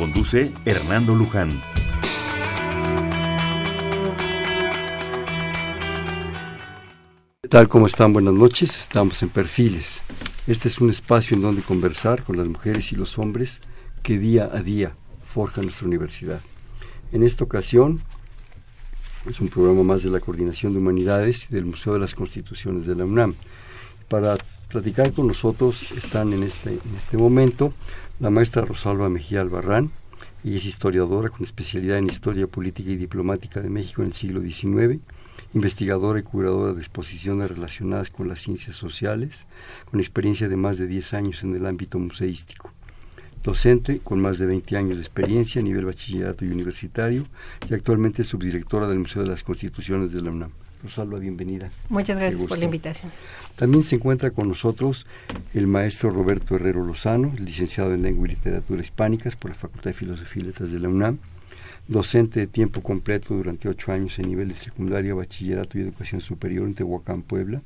Conduce Hernando Luján. tal? como están? Buenas noches. Estamos en Perfiles. Este es un espacio en donde conversar con las mujeres y los hombres que día a día forjan nuestra universidad. En esta ocasión es un programa más de la Coordinación de Humanidades y del Museo de las Constituciones de la UNAM. Para platicar con nosotros están en este, en este momento la maestra Rosalba Mejía Albarrán. Ella es historiadora con especialidad en Historia Política y Diplomática de México en el siglo XIX, investigadora y curadora de exposiciones relacionadas con las ciencias sociales, con experiencia de más de 10 años en el ámbito museístico. Docente con más de 20 años de experiencia a nivel bachillerato y universitario y actualmente subdirectora del Museo de las Constituciones de la UNAM. Rosalba, bienvenida. Muchas gracias por la invitación. También se encuentra con nosotros el maestro Roberto Herrero Lozano, licenciado en Lengua y Literatura Hispánicas por la Facultad de Filosofía y Letras de la UNAM, docente de tiempo completo durante ocho años en nivel de secundaria, bachillerato y educación superior en Tehuacán, Puebla,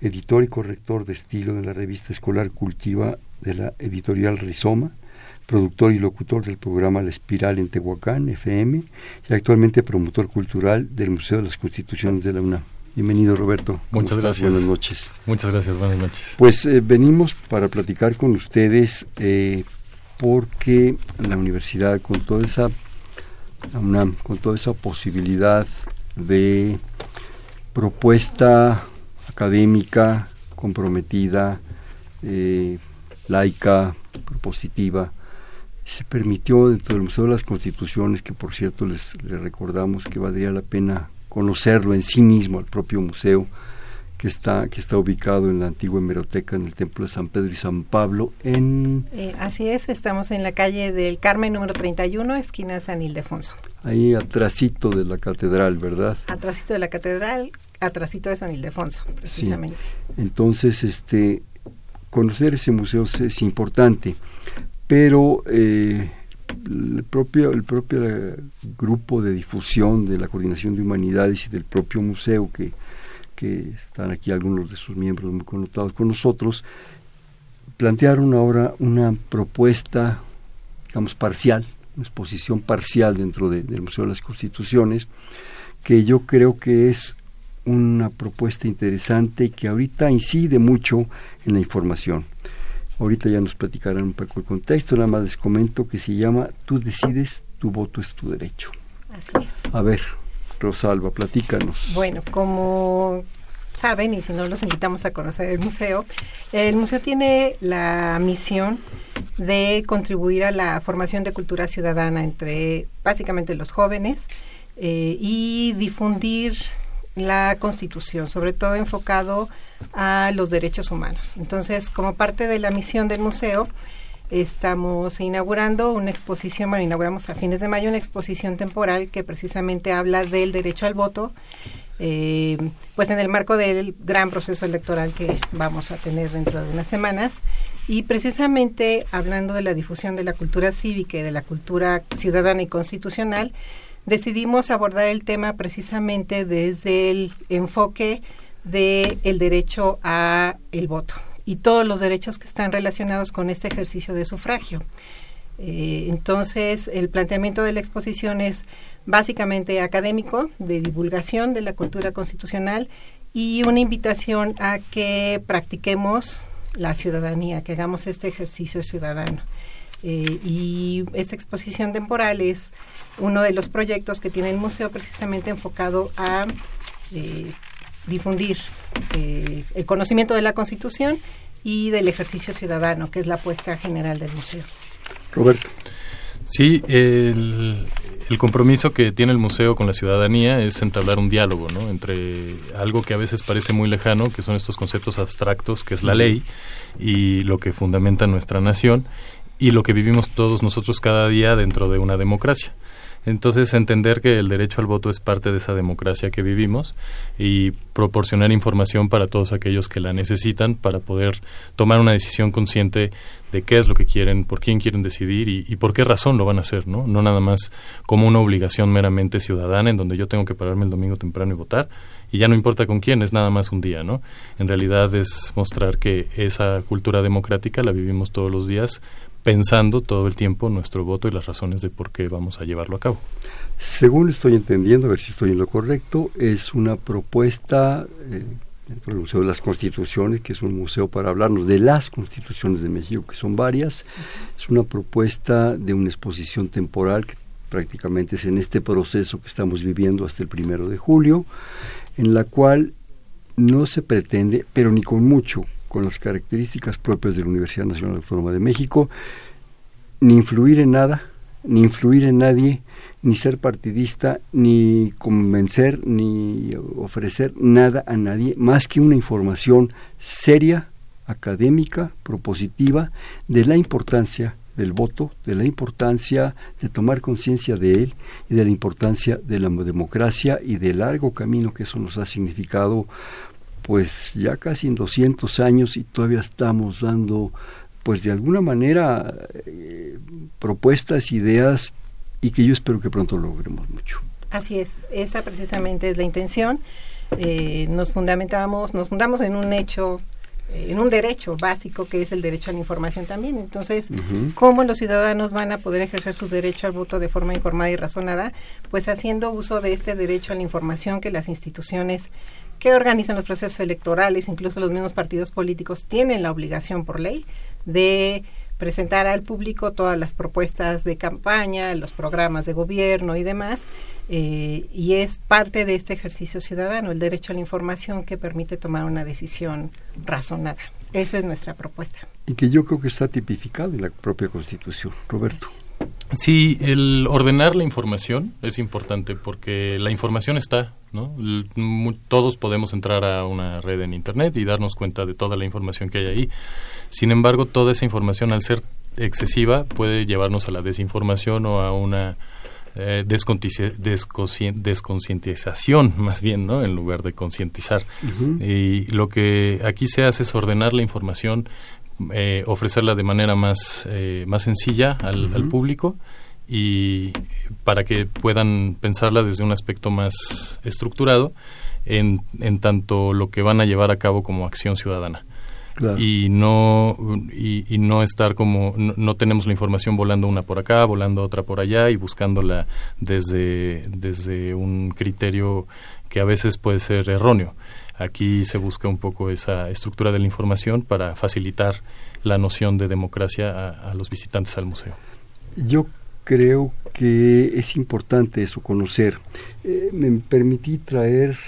editor y corrector de estilo de la revista escolar Cultiva de la editorial Rizoma, productor y locutor del programa La Espiral en Tehuacán, FM, y actualmente promotor cultural del Museo de las Constituciones de la UNAM. Bienvenido, Roberto. Muchas gracias. Buenas noches. Muchas gracias, buenas noches. Pues eh, venimos para platicar con ustedes eh, porque la universidad, con toda esa, la UNAM, con toda esa posibilidad de propuesta académica, comprometida, eh, laica, propositiva, se permitió dentro del Museo de las Constituciones, que por cierto les, recordamos que valdría la pena conocerlo en sí mismo, al propio museo, que está, que está ubicado en la antigua hemeroteca en el Templo de San Pedro y San Pablo, en... Eh, así es, estamos en la calle del Carmen número 31, esquina San Ildefonso. Ahí atrásito de la catedral, ¿verdad? Atrásito de la catedral, atrásito de San Ildefonso, precisamente. Entonces, este, conocer ese museo es importante pero eh, el propio, el propio eh, grupo de difusión de la Coordinación de Humanidades y del propio museo, que, que están aquí algunos de sus miembros muy connotados con nosotros, plantearon ahora una propuesta, digamos, parcial, una exposición parcial dentro del Museo de las Constituciones, que yo creo que es una propuesta interesante y que ahorita incide mucho en la información. Ahorita ya nos platicarán un poco el contexto, nada más les comento que se llama Tú decides, tu voto es tu derecho. Así es. A ver, Rosalba, platícanos. Bueno, como saben, y si no los invitamos a conocer el museo, el museo tiene la misión de contribuir a la formación de cultura ciudadana entre básicamente los jóvenes eh, y difundir la Constitución, sobre todo enfocado a los derechos humanos. Entonces, como parte de la misión del museo, estamos inaugurando una exposición, bueno, inauguramos a fines de mayo una exposición temporal que precisamente habla del derecho al voto, eh, pues en el marco del gran proceso electoral que vamos a tener dentro de unas semanas. Y precisamente hablando de la difusión de la cultura cívica y de la cultura ciudadana y constitucional, decidimos abordar el tema precisamente desde el enfoque del el derecho a el voto y todos los derechos que están relacionados con este ejercicio de sufragio. Eh, entonces, el planteamiento de la exposición es básicamente académico, de divulgación de la cultura constitucional y una invitación a que practiquemos la ciudadanía, que hagamos este ejercicio ciudadano. Eh, y esta exposición temporal es uno de los proyectos que tiene el museo precisamente enfocado a eh, difundir eh, el conocimiento de la Constitución y del ejercicio ciudadano, que es la apuesta general del museo. Roberto. Sí, el, el, compromiso que tiene el museo con la ciudadanía es entablar un diálogo, ¿no? Entre algo que a veces parece muy lejano, que son estos conceptos abstractos, que es la ley, y lo que fundamenta nuestra nación, y lo que vivimos todos nosotros cada día dentro de una democracia. Entonces, entender que el derecho al voto es parte de esa democracia que vivimos y proporcionar información para todos aquellos que la necesitan para poder tomar una decisión consciente de qué es lo que quieren, por quién quieren decidir y, por qué razón lo van a hacer, ¿no? No nada más como una obligación meramente ciudadana en donde yo tengo que pararme el domingo temprano y votar y ya no importa con quién, es nada más un día, ¿no? En realidad es mostrar que esa cultura democrática la vivimos todos los días pensando todo el tiempo nuestro voto y las razones de por qué vamos a llevarlo a cabo. Según estoy entendiendo, a ver si estoy en lo correcto, es una propuesta eh, dentro del Museo de las Constituciones, que es un museo para hablarnos de las constituciones de México, que son varias. Es una propuesta de una exposición temporal que prácticamente es en este proceso que estamos viviendo hasta el primero de julio, en la cual no se pretende, pero ni con mucho, con las características propias de la Universidad Nacional Autónoma de México, ni influir en nada, ni influir en nadie, ni ser partidista, ni convencer, ni ofrecer nada a nadie, más que una información seria, académica, propositiva, de la importancia del voto, de la importancia de tomar conciencia de él y de la importancia de la democracia y del largo camino que eso nos ha significado pues ya casi en 200 años y todavía estamos dando, pues de alguna manera, eh, propuestas, ideas y que yo espero que pronto logremos mucho. Así es, esa precisamente es la intención. Eh, nos fundamentamos, nos fundamos en un hecho eh, en un derecho básico que es el derecho a la información también. Entonces, ¿cómo los ciudadanos van a poder ejercer su derecho al voto de forma informada y razonada? Pues haciendo uso de este derecho a la información que las instituciones que organizan los procesos electorales, incluso los mismos partidos políticos, tienen la obligación por ley de presentar al público todas las propuestas de campaña, los programas de gobierno y demás, eh, y es parte de este ejercicio ciudadano, el derecho a la información que permite tomar una decisión razonada. Esa es nuestra propuesta. Y que yo creo que está tipificado en la propia Constitución. Roberto. Sí, el ordenar la información es importante porque la información está, ¿no? Todos podemos entrar a una red en Internet y darnos cuenta de toda la información que hay ahí. Sin embargo, toda esa información, al ser excesiva, puede llevarnos a la desinformación o a una eh, desconcientización, más bien, ¿no? En lugar de concientizar. Y lo que aquí se hace es ordenar la información eh, ofrecerla de manera más, eh, más sencilla al, público y para que puedan pensarla desde un aspecto más estructurado en, en tanto lo que van a llevar a cabo como acción ciudadana. y no y, no estar como no, tenemos la información volando una por acá volando otra por allá y buscándola desde desde un criterio que a veces puede ser erróneo Aquí se busca un poco esa estructura de la información para facilitar la noción de democracia a, los visitantes al museo. Yo creo que es importante eso, conocer. Eh, me permití traer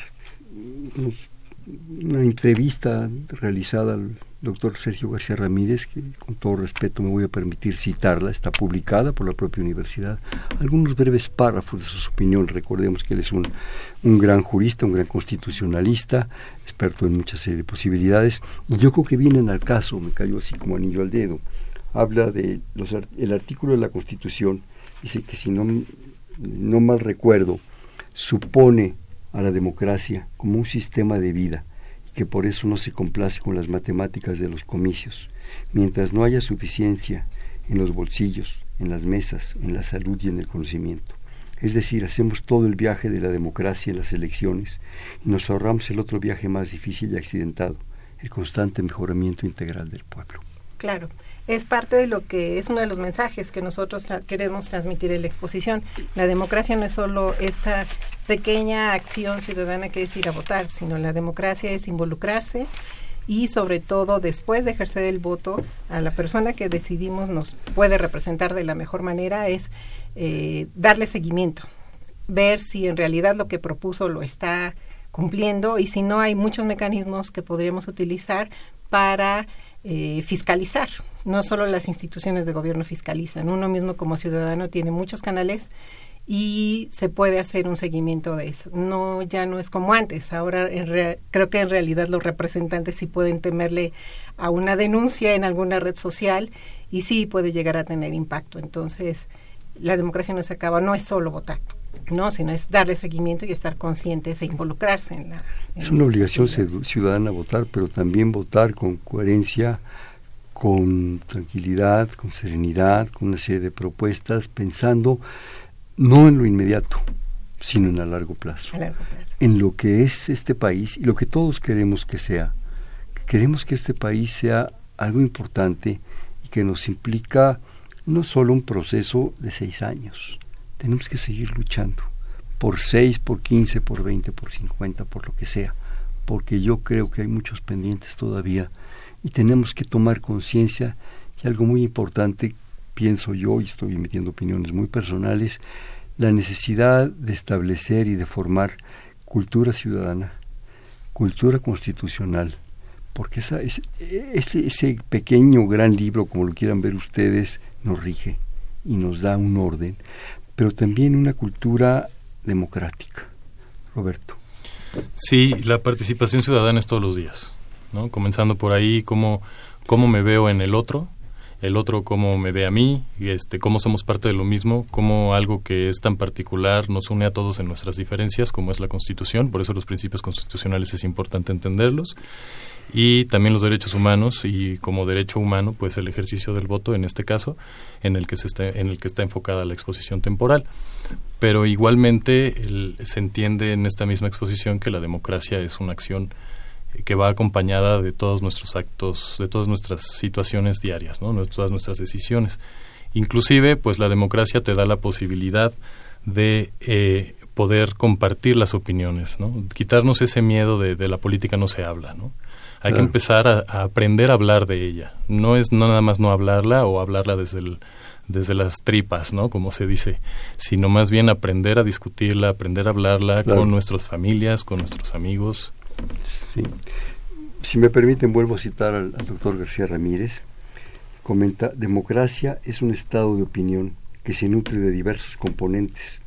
una entrevista realizada al doctor Sergio García Ramírez, que con todo respeto me voy a permitir citarla, está publicada por la propia universidad. Algunos breves párrafos de su opinión, recordemos que él es un, un gran jurista, un gran constitucionalista, experto en muchas serie de posibilidades, y yo creo que vienen al caso, me cayó así como anillo al dedo. Habla de los, el artículo de la Constitución, dice que si no, no mal recuerdo, supone a la democracia como un sistema de vida que por eso no se complace con las matemáticas de los comicios. Mientras no haya suficiencia en los bolsillos, en las mesas, en la salud y en el conocimiento. Es decir, hacemos todo el viaje de la democracia en las elecciones y nos ahorramos el otro viaje más difícil y accidentado, el constante mejoramiento integral del pueblo. Claro es parte de lo que es uno de los mensajes que nosotros queremos transmitir en la exposición. La democracia no es solo esta pequeña acción ciudadana que es ir a votar, sino la democracia es involucrarse y sobre todo después de ejercer el voto a la persona que decidimos nos puede representar de la mejor manera es eh, darle seguimiento, ver si en realidad lo que propuso lo está cumpliendo y si no hay muchos mecanismos que podríamos utilizar para eh, fiscalizar. No solo las instituciones de gobierno fiscalizan, uno mismo como ciudadano tiene muchos canales y se puede hacer un seguimiento de eso. No, ya no es como antes. Ahora creo que en realidad los representantes sí pueden temerle a una denuncia en alguna red social y sí puede llegar a tener impacto. Entonces, la democracia no se acaba, no es solo votar, no, sino es darle seguimiento y estar conscientes e involucrarse en la. es una obligación ciudadana votar, pero también votar con coherencia, con tranquilidad, con serenidad, con una serie de propuestas, pensando no en lo inmediato, sino en a largo plazo, en lo que es este país y lo que todos queremos que sea. Queremos que este país sea algo importante y que nos implica no solo un proceso de seis años, tenemos que seguir luchando por seis, por quince, por veinte, por cincuenta, por lo que sea, porque yo creo que hay muchos pendientes todavía y tenemos que tomar conciencia y algo muy importante, pienso yo, y estoy emitiendo opiniones muy personales, la necesidad de establecer y de formar cultura ciudadana, cultura constitucional, porque esa, ese, ese pequeño gran libro, como lo quieran ver ustedes, nos rige y nos da un orden, pero también una cultura democrática. Roberto. Sí, la participación ciudadana es todos los días, ¿no? Comenzando por ahí, cómo, cómo me veo en el otro, el otro cómo me ve a mí, este, cómo somos parte de lo mismo, cómo algo que es tan particular nos une a todos en nuestras diferencias, como es la Constitución, por eso los principios constitucionales es importante entenderlos, y también los derechos humanos y como derecho humano pues el ejercicio del voto en este caso en el que se está en el que está enfocada la exposición temporal pero igualmente se entiende en esta misma exposición que la democracia es una acción que va acompañada de todos nuestros actos de todas nuestras situaciones diarias no todas nuestras decisiones inclusive pues la democracia te da la posibilidad de eh, poder compartir las opiniones no quitarnos ese miedo de, de la política no se habla no hay que empezar a, aprender a hablar de ella. No es no nada más no hablarla o hablarla desde el, desde las tripas, ¿no? Como se dice, sino más bien aprender a discutirla, aprender a hablarla con nuestras familias, con nuestros amigos. Si me permiten, vuelvo a citar al, al doctor García Ramírez. Comenta, democracia es un estado de opinión que se nutre de diversos componentes.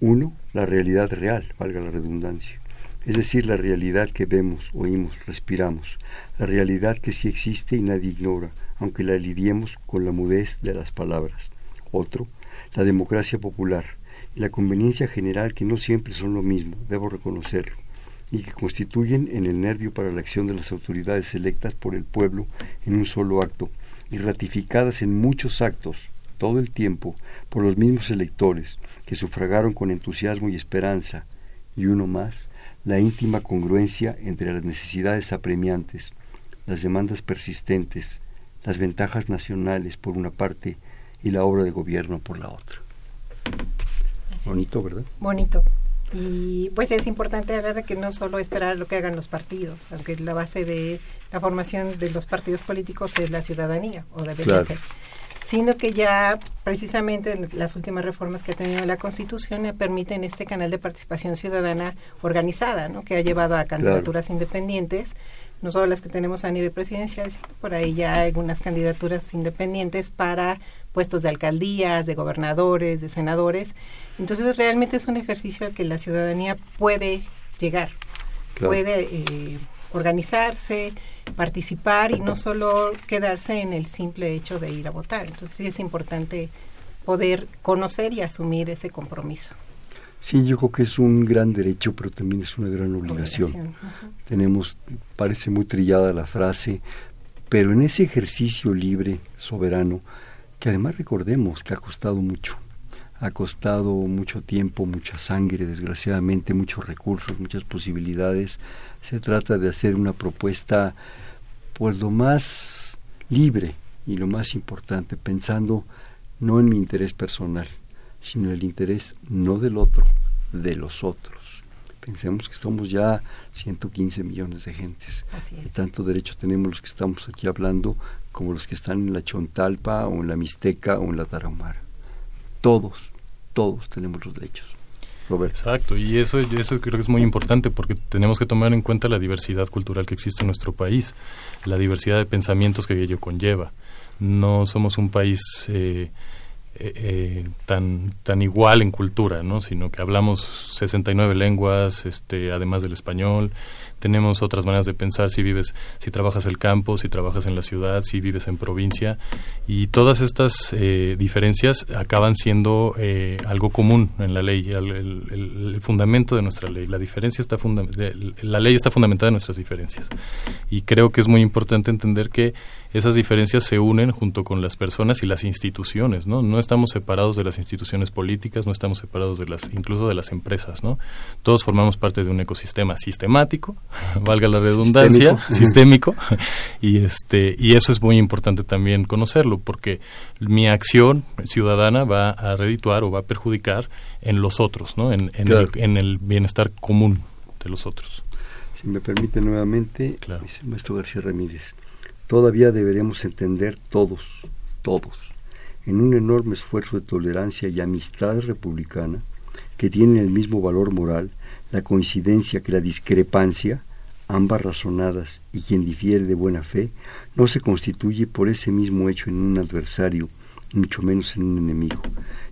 Uno, la realidad real, valga la redundancia es decir, la realidad que vemos, oímos, respiramos, la realidad que sí existe y nadie ignora, aunque la lidiemos con la mudez de las palabras. Otro, la democracia popular y la conveniencia general que no siempre son lo mismo, debo reconocerlo, y que constituyen en el nervio para la acción de las autoridades electas por el pueblo en un solo acto y ratificadas en muchos actos todo el tiempo por los mismos electores que sufragaron con entusiasmo y esperanza, y uno más, la íntima congruencia entre las necesidades apremiantes, las demandas persistentes, las ventajas nacionales por una parte y la obra de gobierno por la otra. Bonito, ¿verdad? Bonito. Y pues es importante hablar de que no solo esperar lo que hagan los partidos, aunque la base de la formación de los partidos políticos es la ciudadanía, o debería ser. Sino que ya precisamente las últimas reformas que ha tenido la Constitución permiten este canal de participación ciudadana organizada, ¿no? que ha llevado a candidaturas independientes, no solo las que tenemos a nivel presidencial, sino por ahí ya hay algunas candidaturas independientes para puestos de alcaldías, de gobernadores, de senadores. Entonces realmente es un ejercicio al que la ciudadanía puede llegar, puede eh, organizarse, participar y no solo quedarse en el simple hecho de ir a votar. Entonces sí es importante poder conocer y asumir ese compromiso. Sí, yo creo que es un gran derecho, pero también es una gran obligación. Tenemos, parece muy trillada la frase, pero en ese ejercicio libre, soberano, que además recordemos que ha costado mucho, ha costado mucho tiempo, mucha sangre, desgraciadamente, muchos recursos, muchas posibilidades. Se trata de hacer una propuesta, pues lo más libre y lo más importante, pensando no en mi interés personal, sino en el interés no del otro, de los otros. Pensemos que somos ya 115 millones de gentes. Y tanto derecho tenemos los que estamos aquí hablando como los que están en la Chontalpa o en la Mixteca o en la Tarahumara todos, todos tenemos los derechos. Roberto. Exacto, y eso, eso creo que es muy importante porque tenemos que tomar en cuenta la diversidad cultural que existe en nuestro país, la diversidad de pensamientos que ello conlleva. No somos un país eh, eh, eh, tan tan igual en cultura, ¿no? Sino que hablamos 69 lenguas, este, además del español, tenemos otras maneras de pensar si vives, si trabajas el campo, si trabajas en la ciudad, si vives en provincia y todas estas eh, diferencias acaban siendo eh, algo común en la ley, el, fundamento de nuestra ley. La diferencia está la ley está fundamentada en nuestras diferencias y creo que es muy importante entender que esas diferencias se unen junto con las personas y las instituciones, ¿no? No estamos separados de las instituciones políticas, no estamos separados de las, incluso de las empresas, ¿no? Todos formamos parte de un ecosistema sistemático, valga la redundancia, sistémico, y este, y eso es muy importante también conocerlo, porque mi acción ciudadana va a redituar o va a perjudicar en los otros, ¿no? En, el, bienestar común de los otros. Si me permite nuevamente, el maestro García Ramírez, todavía deberíamos entender todos, todos, en un enorme esfuerzo de tolerancia y amistad republicana, que tienen el mismo valor moral, la coincidencia que la discrepancia, ambas razonadas, y quien difiere de buena fe, no se constituye por ese mismo hecho en un adversario, mucho menos en un enemigo.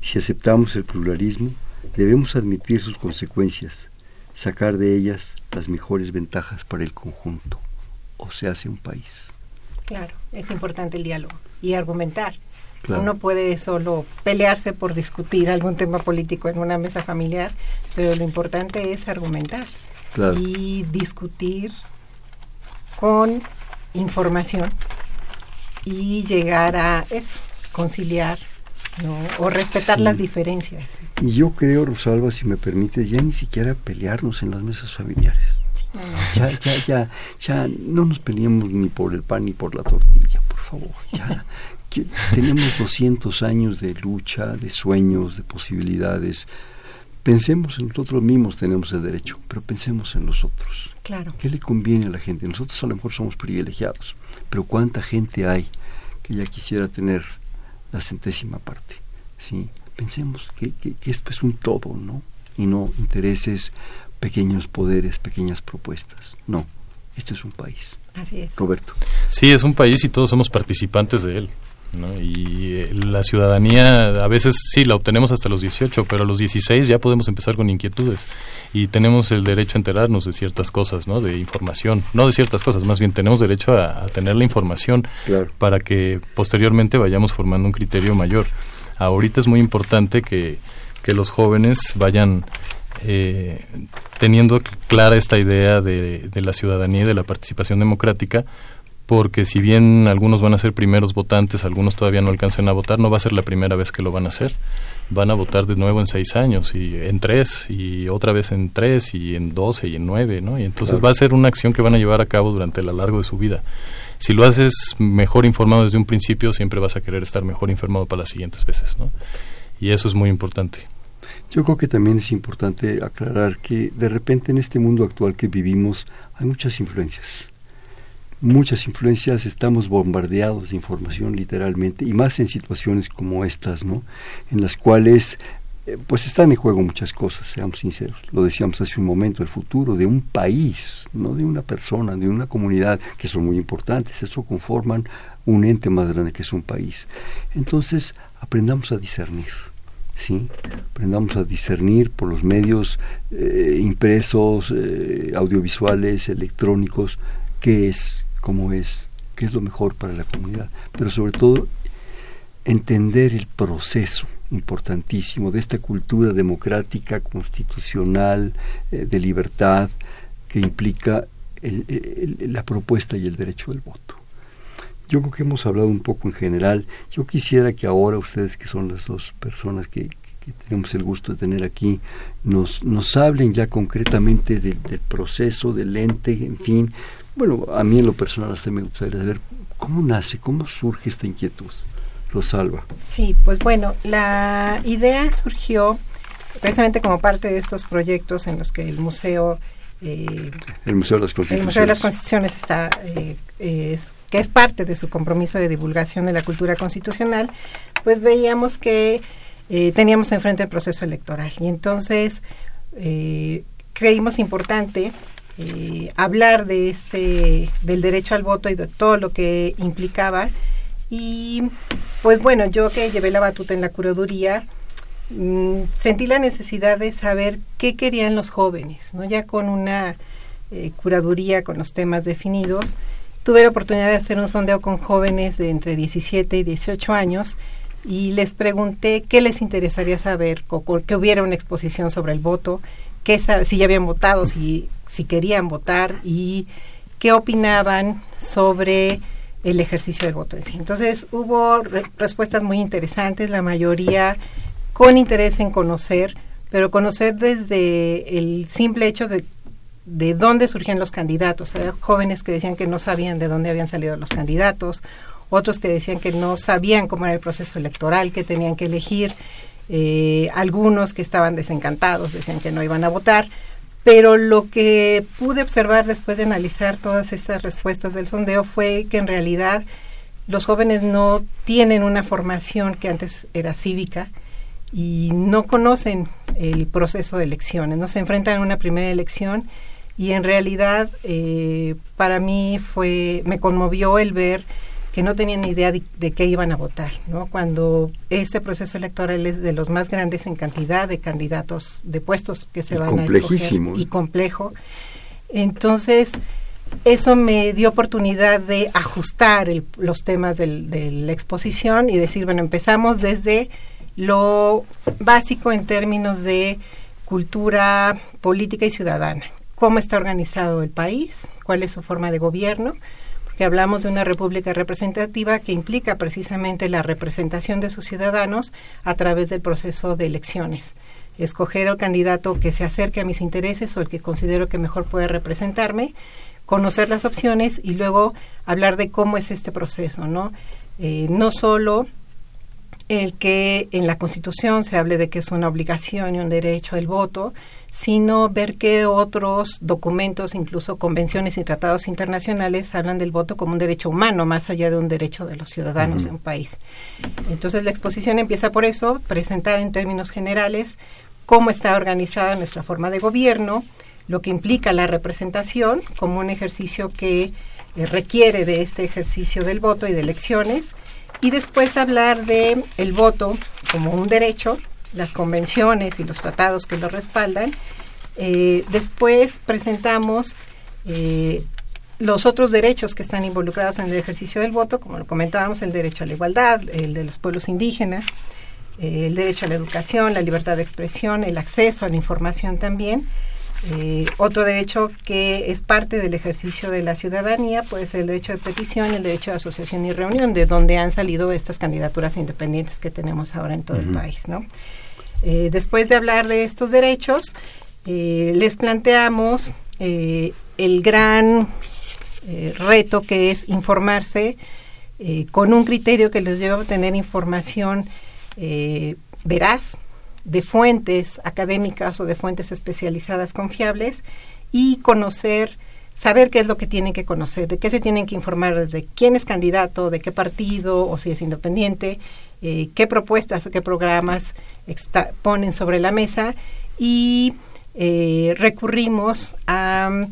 Si aceptamos el pluralismo, debemos admitir sus consecuencias, sacar de ellas las mejores ventajas para el conjunto, o se hace un país. Claro, es importante el diálogo y argumentar. Uno puede solo pelearse por discutir algún tema político en una mesa familiar, pero lo importante es argumentar y discutir con información y llegar a eso, conciliar o respetar las diferencias. Y yo creo, Rosalba, si me permite, ya ni siquiera pelearnos en las mesas familiares. Ya, ya, ya, ya no nos peleemos ni por el pan ni por la tortilla, por favor. Ya tenemos 200 años de lucha, de sueños, de posibilidades. Pensemos en nosotros mismos, tenemos el derecho, pero pensemos en los otros. Claro. ¿Qué le conviene a la gente? Nosotros a lo mejor somos privilegiados, pero ¿cuánta gente hay que ya quisiera tener la centésima parte? ¿sí? Pensemos que, que, que esto es un todo, ¿no? Y no intereses pequeños poderes, pequeñas propuestas. No, esto es un país. Así es. Roberto. Sí, es un país y todos somos participantes de él. ¿no? Y eh, la ciudadanía a veces sí la obtenemos hasta los 18, pero a los 16 ya podemos empezar con inquietudes y tenemos el derecho a enterarnos de ciertas cosas, ¿no? de información, no de ciertas cosas, más bien tenemos derecho a, tener la información para que posteriormente vayamos formando un criterio mayor. Ahorita es muy importante que, que los jóvenes vayan eh, teniendo clara esta idea de, la ciudadanía y de la participación democrática, porque si bien algunos van a ser primeros votantes, algunos todavía no alcancen a votar, no va a ser la primera vez que lo van a hacer. Van a votar de nuevo en seis años, y en tres, y otra vez en tres, y en doce, y en nueve, ¿no? Y entonces va a ser una acción que van a llevar a cabo durante lo largo de su vida. Si lo haces mejor informado desde un principio, siempre vas a querer estar mejor informado para las siguientes veces, ¿no? Y eso es muy importante. Yo creo que también es importante aclarar que de repente en este mundo actual que vivimos hay muchas influencias. Muchas influencias, estamos bombardeados de información literalmente, y más en situaciones como estas, ¿no? En las cuales eh, pues están en juego muchas cosas, seamos sinceros. Lo decíamos hace un momento, el futuro de un país, no de una persona, de una comunidad, que son muy importantes. Eso conforman un ente más grande que es un país. Entonces, aprendamos a discernir ¿sí? Aprendamos a discernir por los medios eh, impresos, eh, audiovisuales, electrónicos, qué es, cómo es, qué es lo mejor para la comunidad, pero sobre todo entender el proceso importantísimo de esta cultura democrática, constitucional, eh, de libertad, que implica la propuesta y el derecho del voto. Yo creo que hemos hablado un poco en general. Yo quisiera que ahora ustedes, que son las dos personas que, tenemos el gusto de tener aquí, nos, nos hablen ya concretamente del, proceso, del ente, en fin. Bueno, a mí en lo personal hasta me gustaría saber cómo nace, cómo surge esta inquietud. Rosalba. Sí, pues bueno, la idea surgió precisamente como parte de estos proyectos en los que el museo eh, el Museo de las Constituciones. El Museo de las Constituciones está eh, que es parte de su compromiso de divulgación de la cultura constitucional, pues veíamos que eh, teníamos enfrente el proceso electoral. Y entonces eh, creímos importante eh, hablar de este, del derecho al voto y de todo lo que implicaba Y pues bueno, yo que llevé la batuta en la curaduría, mm, sentí la necesidad de saber qué querían los jóvenes, ¿no? Ya con una curaduría con los temas definidos, tuve la oportunidad de hacer un sondeo con jóvenes de entre 17 y 18 años y les pregunté qué les interesaría saber, que hubiera una exposición sobre el voto, qué, si ya habían votado, si, si querían votar y qué opinaban sobre el ejercicio del voto en sí. Entonces hubo respuestas muy interesantes, la mayoría con interés en conocer, pero conocer desde el simple hecho de, de dónde surgían los candidatos. Había jóvenes que decían que no sabían de dónde habían salido los candidatos, otros que decían que no sabían cómo era el proceso electoral, que tenían que elegir, eh, algunos que estaban desencantados, decían que no iban a votar, pero lo que pude observar después de analizar todas estas respuestas del sondeo fue que en realidad los jóvenes no tienen una formación que antes era cívica y no conocen el proceso de elecciones, no se enfrentan a una primera elección y en realidad eh, para mí fue me conmovió el ver que no tenían ni idea de, qué iban a votar, ¿no? Cuando este proceso electoral es de los más grandes en cantidad de candidatos de puestos que se van a escoger y complejo. Entonces, eso me dio oportunidad de ajustar los temas de la exposición y decir, bueno, empezamos desde lo básico en términos de cultura política y ciudadana. ¿Cómo está organizado el país? ¿Cuál es su forma de gobierno? que hablamos de una república representativa que implica precisamente la representación de sus ciudadanos a través del proceso de elecciones. Escoger al candidato que se acerque a mis intereses o el que considero que mejor puede representarme, conocer las opciones y luego hablar de cómo es este proceso, ¿no? Eh, no solo el que en la Constitución se hable de que es una obligación y un derecho el voto, sino ver qué otros documentos, incluso convenciones y tratados internacionales, hablan del voto como un derecho humano, más allá de un derecho de los ciudadanos de un país. Entonces la exposición empieza por eso, presentar en términos generales cómo está organizada nuestra forma de gobierno, lo que implica la representación como un ejercicio que eh, requiere de este ejercicio del voto y de elecciones, y después hablar de el voto como un derecho las convenciones y los tratados que lo respaldan. Eh, después presentamos eh, los otros derechos que están involucrados en el ejercicio del voto, como lo comentábamos, el derecho a la igualdad, el de los pueblos indígenas, eh, el derecho a la educación, la libertad de expresión, el acceso a la información también. otro derecho que es parte del ejercicio de la ciudadanía puede ser el derecho de petición, el derecho de asociación y reunión, de donde han salido estas candidaturas independientes que tenemos ahora en todo el país, ¿no? Eh, después de hablar de estos derechos, eh, les planteamos eh, el gran reto que es informarse con un criterio que les lleva a obtener información veraz de fuentes académicas o de fuentes especializadas confiables y conocer saber qué es lo que tienen que conocer, de qué se tienen que informar, desde quién es candidato, de qué partido o si es independiente, eh, qué propuestas o qué programas ponen sobre la mesa y eh, recurrimos a...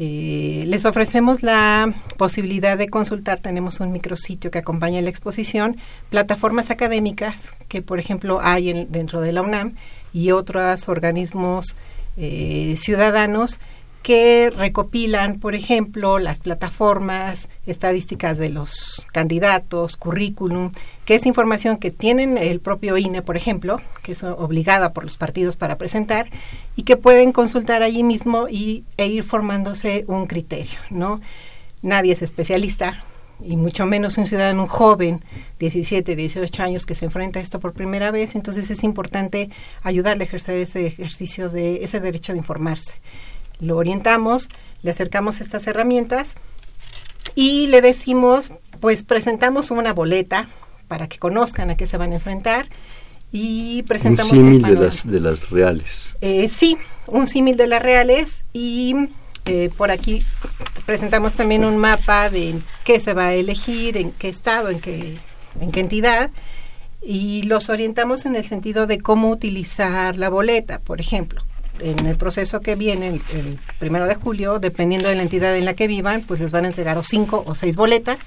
Eh, les ofrecemos la posibilidad de consultar, tenemos un micrositio que acompaña la exposición, plataformas académicas que, por ejemplo, hay dentro de la UNAM y otros organismos ciudadanos que recopilan, por ejemplo, las plataformas estadísticas de los candidatos, currículum, que es información que tienen el propio INE, por ejemplo, que es obligada por los partidos para presentar y que pueden consultar allí mismo y, e ir formándose un criterio, ¿no? Nadie es especialista, y mucho menos un ciudadano joven, 17, 18 años, que se enfrenta a esto por primera vez, entonces es importante ayudarle a ejercer ese ejercicio de ese derecho de informarse lo orientamos, le acercamos estas herramientas y le decimos, pues presentamos una boleta para que conozcan a qué se van a enfrentar y presentamos un símil de las de las reales. Eh, sí, un símil de las reales y eh, por aquí presentamos también un mapa de qué se va a elegir, en qué estado, en qué en qué entidad y los orientamos en el sentido de cómo utilizar la boleta, por ejemplo en el proceso que viene, el, primero de julio, dependiendo de la entidad en la que vivan, pues les van a entregar o cinco o seis boletas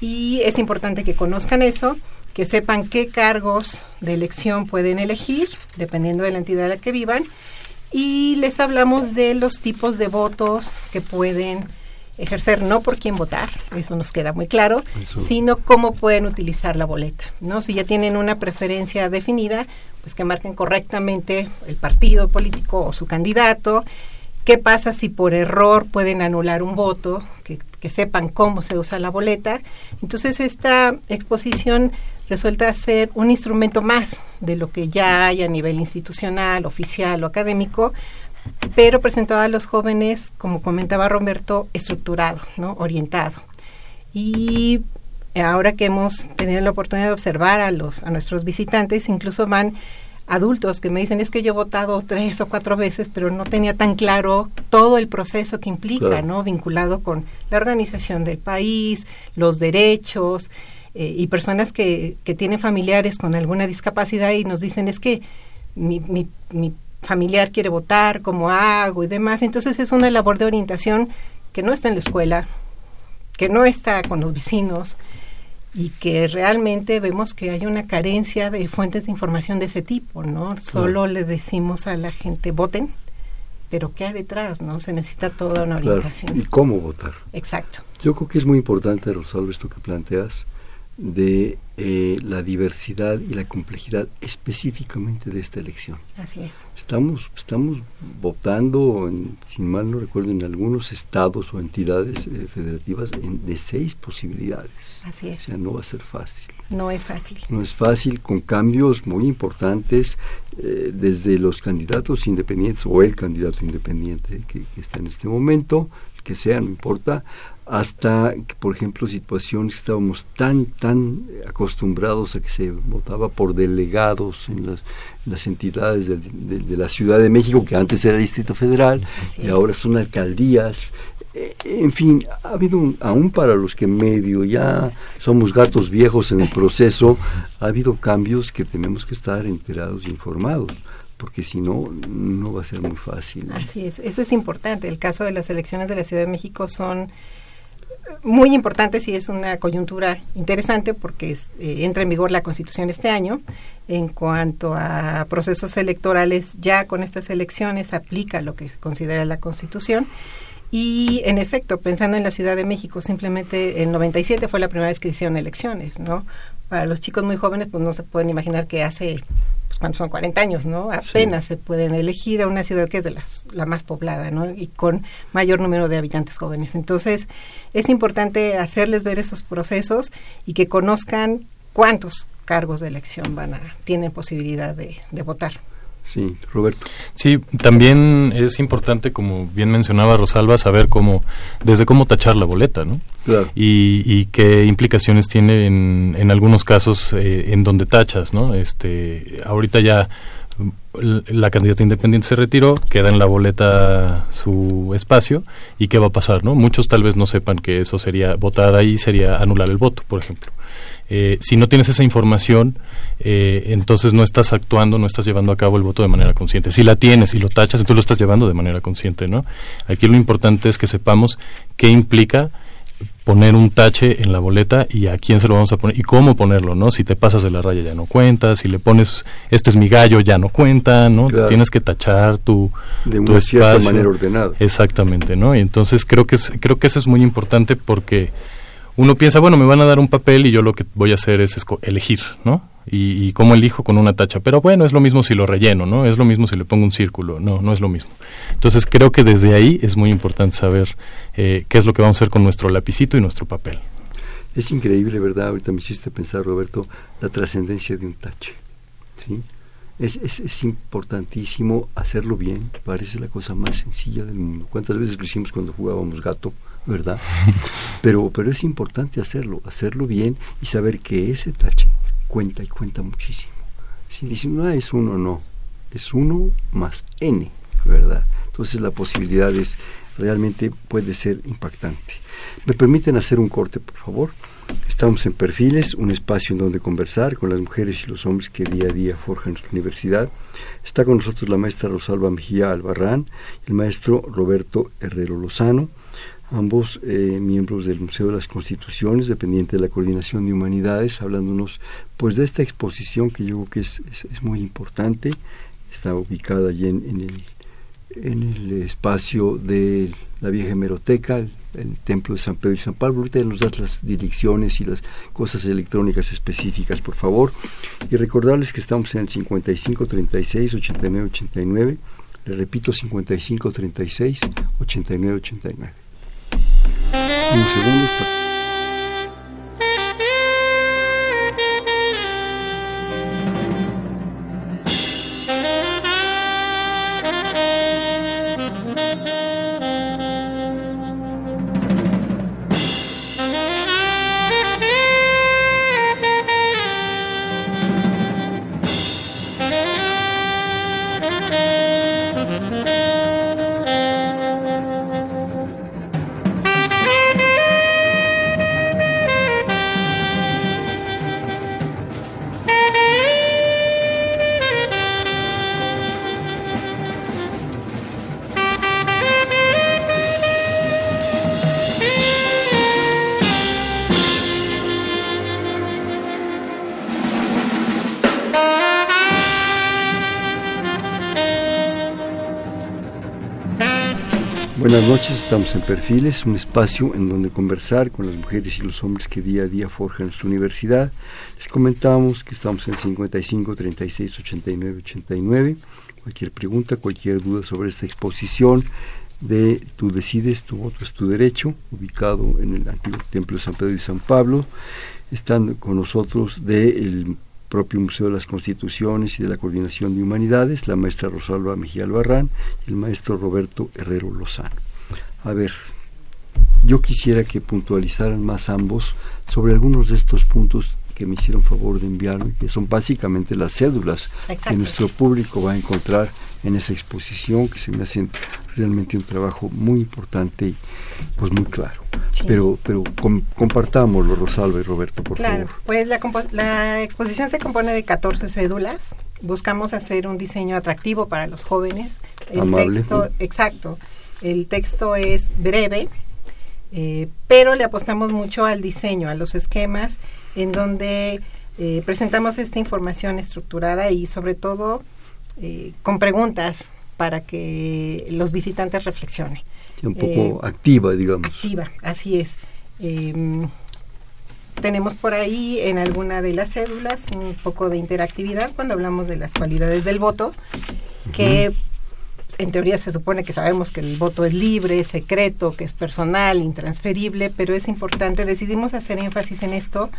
Y es importante que conozcan eso, que sepan qué cargos de elección pueden elegir, dependiendo de la entidad en la que vivan. Y les hablamos de los tipos de votos que pueden ejercer no por quién votar, eso nos queda muy claro, sino cómo pueden utilizar la boleta, ¿no? Si ya tienen una preferencia definida, pues que marquen correctamente el partido político o su candidato. ¿Qué pasa si por error pueden anular un voto? Que, sepan cómo se usa la boleta. Entonces esta exposición resulta ser un instrumento más de lo que ya hay a nivel institucional, oficial o académico pero presentado a los jóvenes, como comentaba Roberto, estructurado, ¿no? orientado. Y ahora que hemos tenido la oportunidad de observar a los a nuestros visitantes, incluso van adultos que me dicen es que yo he votado tres o cuatro veces, pero no tenía tan claro todo el proceso que implica, ¿no? Vinculado con la organización del país, los derechos eh, y personas que, que tienen familiares con alguna discapacidad y nos dicen es que mi, mi, mi familiar quiere votar, cómo hago y demás. Entonces es una labor de orientación que no está en la escuela, que no está con los vecinos y que realmente vemos que hay una carencia de fuentes de información de ese tipo, ¿no? Solo le decimos a la gente voten, pero ¿qué hay detrás, no? Se necesita toda una orientación. ¿Y cómo votar? Exacto. Yo creo que es muy importante, Rosalba, esto que planteas, de eh, la diversidad y la complejidad específicamente de esta elección. Así es. Estamos, estamos votando, en, si mal no recuerdo, en algunos estados o entidades eh, federativas en, de seis posibilidades. Así es. O sea, no va a ser fácil. No es fácil. No es fácil, con cambios muy importantes eh, desde los candidatos independientes o el candidato independiente que, que está en este momento, que sea, no importa, hasta, por ejemplo, situaciones que estábamos tan, tan acostumbrados a que se votaba por delegados en las, las entidades de, de, la Ciudad de México, que antes era Distrito Federal, y ahora son alcaldías. Eh, en fin, ha habido, un, aún para los que medio ya somos gatos viejos en el proceso, ha habido cambios que tenemos que estar enterados y informados porque si no, no va a ser muy fácil. Así es, eso es importante. El caso de las elecciones de la Ciudad de México son muy importantes y es una coyuntura interesante porque eh, entra en vigor la Constitución este año. En cuanto a procesos electorales, ya con estas elecciones aplica lo que considera la Constitución. Y en efecto, pensando en la Ciudad de México, simplemente en 97 fue la primera vez que hicieron elecciones, ¿no? Para los chicos muy jóvenes, pues no se pueden imaginar que hace pues, cuando son 40 años, ¿no? Apenas se pueden elegir a una ciudad que es de las, la más poblada, ¿no? Y con mayor número de habitantes jóvenes. Entonces, es importante hacerles ver esos procesos y que conozcan cuántos cargos de elección van a, tienen posibilidad de, de votar. Sí, Roberto. Sí, también es importante, como bien mencionaba Rosalba, saber cómo, desde cómo tachar la boleta, ¿no? Claro. Y, y qué implicaciones tiene en, en algunos casos eh, en donde tachas, ¿no? Este, ahorita ya la candidata independiente se retiró, queda en la boleta su espacio y qué va a pasar, ¿no? Muchos tal vez no sepan que eso sería votar ahí sería anular el voto, por ejemplo. Eh, si no tienes esa información, eh, entonces no estás actuando, no estás llevando a cabo el voto de manera consciente. Si la tienes y lo tachas, entonces lo estás llevando de manera consciente, ¿no? Aquí lo importante es que sepamos qué implica poner un tache en la boleta y a quién se lo vamos a poner y cómo ponerlo, ¿no? Si te pasas de la raya ya no cuenta, si le pones este es mi gallo ya no cuenta, ¿no? Claro. Tienes que tachar tu de tu una cierta espacio. manera ordenada. Exactamente, ¿no? Y entonces creo que es, creo que eso es muy importante porque uno piensa, bueno, me van a dar un papel y yo lo que voy a hacer es elegir, ¿no? Y, y cómo elijo con una tacha. Pero bueno, es lo mismo si lo relleno, ¿no? Es lo mismo si le pongo un círculo. No, no es lo mismo. Entonces creo que desde ahí es muy importante saber eh, qué es lo que vamos a hacer con nuestro lapicito y nuestro papel. Es increíble, ¿verdad? Ahorita me hiciste pensar, Roberto, la trascendencia de un tache. ¿sí? Es, es, es importantísimo hacerlo bien, parece la cosa más sencilla del mundo. ¿Cuántas veces lo hicimos cuando jugábamos gato, verdad? pero, pero es importante hacerlo, hacerlo bien y saber que ese tache cuenta y cuenta muchísimo. Si dicen, no es uno, no, es uno más n, ¿verdad? Entonces la posibilidad es, realmente puede ser impactante. ¿Me permiten hacer un corte, por favor? Estamos en Perfiles, un espacio en donde conversar con las mujeres y los hombres que día a día forjan nuestra universidad. Está con nosotros la maestra Rosalba Mejía Albarrán, el maestro Roberto Herrero Lozano. Ambos eh, miembros del Museo de las Constituciones, dependiente de la Coordinación de Humanidades, hablándonos pues de esta exposición que yo creo que es, muy importante, está ubicada allí en, en, el, en el espacio de la vieja hemeroteca, el, templo de San Pedro y San Pablo. Ahorita nos das las direcciones y las cosas electrónicas específicas, por favor. Y recordarles que estamos en el 55 36 89 89. Le repito, 55 36 89 89. Un segundo. Buenas noches, estamos en Perfiles, un espacio en donde conversar con las mujeres y los hombres que día a día forjan nuestra universidad. Les comentamos que estamos en 55 36 89 89. Cualquier pregunta, cualquier duda sobre esta exposición de Tú decides, tu voto es tu derecho, ubicado en el antiguo templo de San Pedro y San Pablo. Están con nosotros del propio Museo de las Constituciones y de la Coordinación de Humanidades, la maestra Rosalba Mejía Albarrán y el maestro Roberto Herrero Lozano. A ver, yo quisiera que puntualizaran más ambos sobre algunos de estos puntos que me hicieron favor de enviarme, que son básicamente las cédulas que nuestro público va a encontrar en esa exposición, que se me hacen realmente un trabajo muy importante y pues muy claro. Pero, pero compartámoslo, Rosalba y Roberto, por claro, favor. Pues la, la exposición se compone de 14 cédulas. Buscamos hacer un diseño atractivo para los jóvenes. El texto, exacto. El texto es breve, eh, pero le apostamos mucho al diseño, a los esquemas, en donde eh, presentamos esta información estructurada y sobre todo eh, con preguntas para que los visitantes reflexionen. Un poco activa, digamos. Activa, así es. Em, tenemos por ahí en alguna de las cédulas un poco de interactividad cuando hablamos de las cualidades del voto, que en teoría se supone que sabemos que el voto es libre, secreto, que es personal, intransferible, pero es importante, decidimos hacer énfasis en esto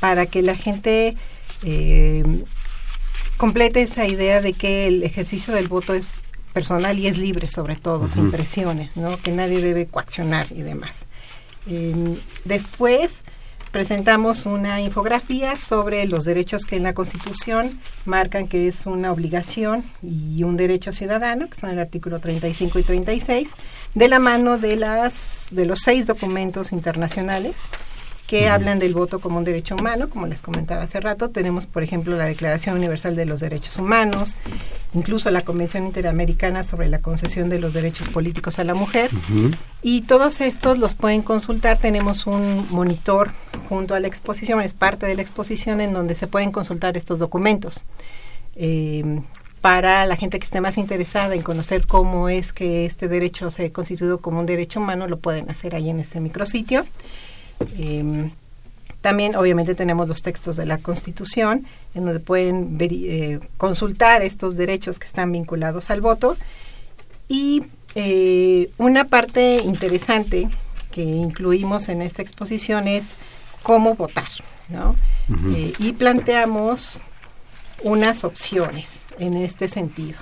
para que la gente eh, complete esa idea de que el ejercicio del voto es personal y es libre sobre todo, sin presiones, ¿no? que nadie debe coaccionar y demás. Em, después presentamos una infografía sobre los derechos que en la Constitución marcan que es una obligación y un derecho ciudadano, que son el artículo 35 y 36, de la mano de, las, de los seis documentos internacionales que hablan del voto como un derecho humano, como les comentaba hace rato. Tenemos, por ejemplo, la Declaración Universal de los Derechos Humanos, incluso la Convención Interamericana sobre la concesión de los derechos políticos a la mujer. Y todos estos los pueden consultar. Tenemos un monitor junto a la exposición, es parte de la exposición en donde se pueden consultar estos documentos. Eh, para la gente que esté más interesada en conocer cómo es que este derecho se constituyó como un derecho humano, lo pueden hacer ahí en este micrositio. Em, también, obviamente, tenemos los textos de la Constitución, en donde pueden eh, consultar estos derechos que están vinculados al voto. Y eh, una parte interesante que incluimos en esta exposición es cómo votar, ¿no? Eh, y planteamos unas opciones en este sentido.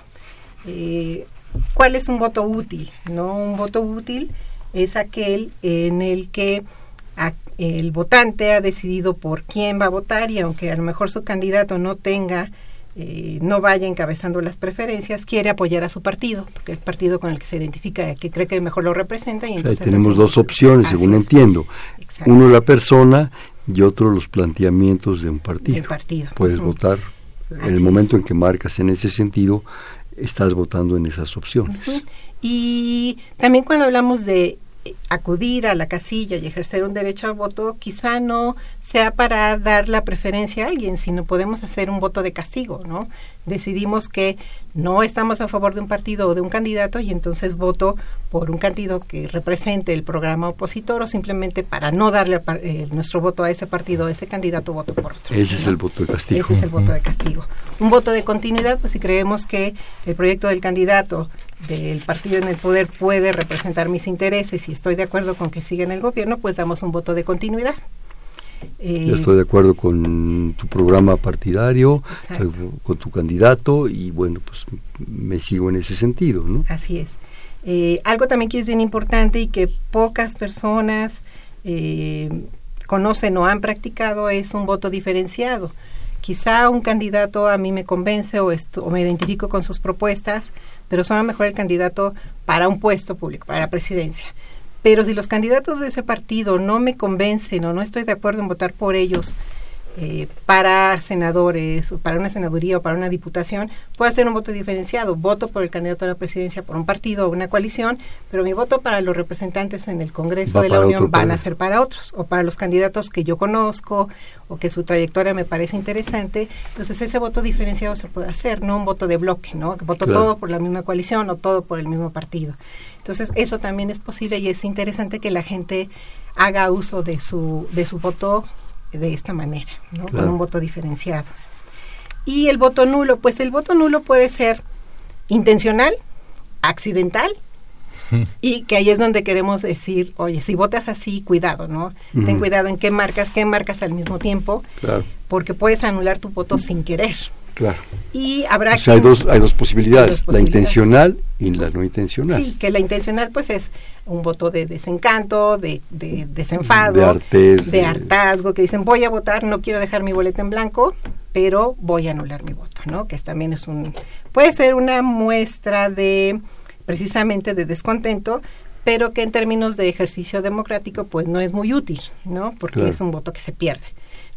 ¿Cuál es un voto útil? ¿no? Un voto útil es aquel en el que el votante ha decidido por quién va a votar y aunque a lo mejor su candidato no tenga eh, no vaya encabezando las preferencias, quiere apoyar a su partido, porque el partido con el que se identifica, que cree que mejor lo representa. Y entonces tenemos dos opciones, según entiendo. Uno la persona y otro los planteamientos de un partido. partido. Puedes votar en el momento en que marcas en ese sentido, estás votando en esas opciones. Y también cuando hablamos de acudir a la casilla y ejercer un derecho al voto quizá no sea para dar la preferencia a alguien, sino podemos hacer un voto de castigo, ¿no? Decidimos que no estamos a favor de un partido o de un candidato y entonces voto por un candidato que represente el programa opositor o simplemente para no darle eh, nuestro voto a ese partido o ese candidato voto por otro. Ese es el voto de castigo. Ese es el voto de castigo. Un voto de continuidad, pues si creemos que el proyecto del candidato del partido en el poder puede representar mis intereses y estoy de acuerdo con que siga en el gobierno, pues damos un voto de continuidad. Eh, estoy de acuerdo con tu programa partidario, con tu candidato y bueno, pues me sigo en ese sentido, ¿no? Así es. Eh, algo también que es bien importante y que pocas personas eh, conocen o han practicado es un voto diferenciado. Quizá un candidato a mí me convence o, o me identifico con sus propuestas, pero son a lo mejor el candidato para un puesto público, para la presidencia. Pero si los candidatos de ese partido no me convencen o no estoy de acuerdo en votar por ellos eh, para senadores o para una senaduría o para una diputación, puedo hacer un voto diferenciado. Voto por el candidato a la presidencia por un partido o una coalición, pero mi voto para los representantes en el Congreso de la Unión van a ser para otros o para los candidatos que yo conozco o que su trayectoria me parece interesante. Entonces ese voto diferenciado se puede hacer, no un voto de bloque, ¿no? Que voto todo por la misma coalición o todo por el mismo partido. Entonces eso también es posible y es interesante que la gente haga uso de su, de su voto de esta manera, ¿no? con un voto diferenciado. Y el voto nulo, pues el voto nulo puede ser intencional, accidental, y que ahí es donde queremos decir, oye, si votas así, cuidado, ¿no? Ten cuidado en qué marcas, qué marcas al mismo tiempo, porque puedes anular tu voto sin querer. Claro. Y habrá que, hay dos hay dos posibilidades, la intencional y la no intencional. Sí, que la intencional pues es un voto de desencanto, de, de desenfado, de, de, hartazgo, que dicen voy a votar, no quiero dejar mi boleta en blanco, pero voy a anular mi voto, ¿no? Que también es un puede ser una muestra de precisamente de descontento, pero que en términos de ejercicio democrático pues no es muy útil, ¿no? Porque es un voto que se pierde.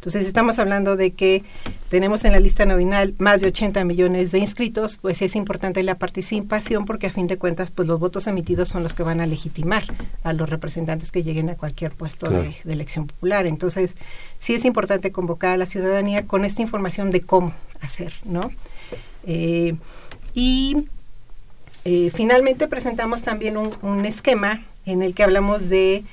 Entonces, estamos hablando de que tenemos en la lista nominal más de 80 millones de inscritos, pues es importante la participación porque a fin de cuentas, pues los votos emitidos son los que van a legitimar a los representantes que lleguen a cualquier puesto de, elección popular. Entonces, sí es importante convocar a la ciudadanía con esta información de cómo hacer, ¿no? Eh, y eh, finalmente presentamos también un esquema en el que hablamos de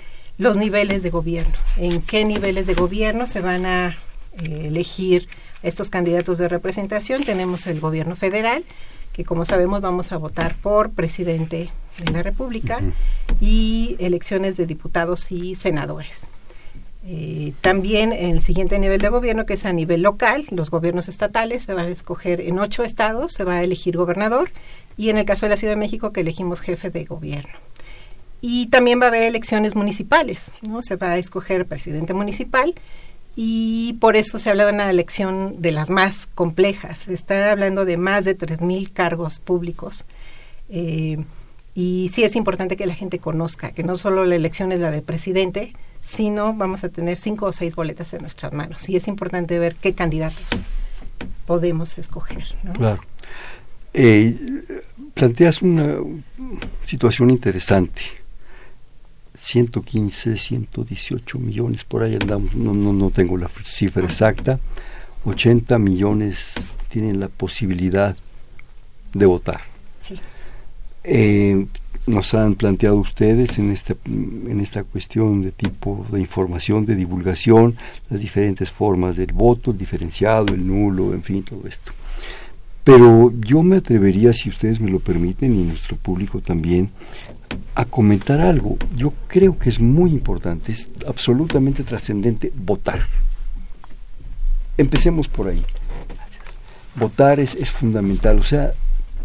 los niveles de gobierno, en qué niveles de gobierno se van a eh, elegir estos candidatos de representación. Tenemos el gobierno federal, que como sabemos vamos a votar por presidente de la República y elecciones de diputados y senadores. Eh, también en el siguiente nivel de gobierno, que es a nivel local, los gobiernos estatales se van a escoger en ocho estados, se va a elegir gobernador y en el caso de la Ciudad de México que elegimos jefe de gobierno. Y también va a haber elecciones municipales, ¿no? Se va a escoger presidente municipal y por eso se habla de una elección de las más complejas. Se está hablando de más de 3.000 cargos públicos. Eh, y sí es importante que la gente conozca que no solo la elección es la de presidente, sino vamos a tener cinco o seis boletas en nuestras manos. Y es importante ver qué candidatos podemos escoger. ¿no? Claro. Eh, planteas una situación interesante 115, 118 millones, por ahí andamos, no, no, no tengo la cifra exacta, 80 millones tienen la posibilidad de votar. Eh, nos han planteado ustedes en esta, en esta cuestión de tipo de información, de divulgación, las diferentes formas del voto, el diferenciado, el nulo, en fin, todo esto. Pero yo me atrevería, si ustedes me lo permiten, y nuestro público también, a comentar algo. Yo creo que es muy importante, es absolutamente trascendente votar. Empecemos por ahí. Votar es, es fundamental, o sea,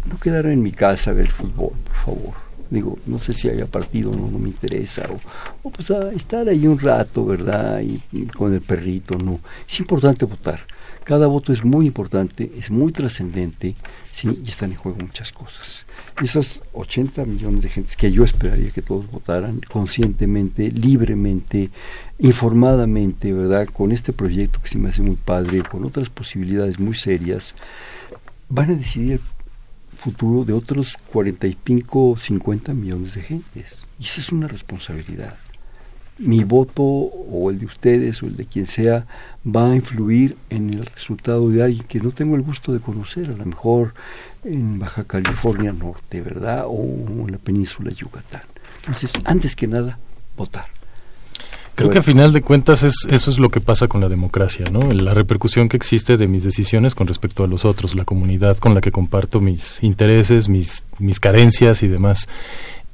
no quedar en mi casa a ver fútbol, por favor. Digo, no sé si haya partido, no, no me interesa. O, pues estar ahí un rato, ¿verdad? y con el perrito, no. Es importante votar. Cada voto es muy importante, es muy trascendente, sí, y están en juego muchas cosas. Esos 80 millones de gentes que yo esperaría que todos votaran conscientemente, libremente, informadamente, ¿verdad? Con este proyecto que se me hace muy padre, con otras posibilidades muy serias, van a decidir el futuro de otros 45, 50 millones de gentes. Y esa es una responsabilidad. Mi voto o el de ustedes o el de quien sea va a influir en el resultado de alguien que no tengo el gusto de conocer, a lo mejor en Baja California Norte, ¿verdad? O en la península de Yucatán. Entonces, antes que nada, votar. Creo que a final de cuentas es, eso es lo que pasa con la democracia, ¿no? La repercusión que existe de mis decisiones con respecto a los otros, la comunidad con la que comparto mis intereses, mis, mis carencias y demás.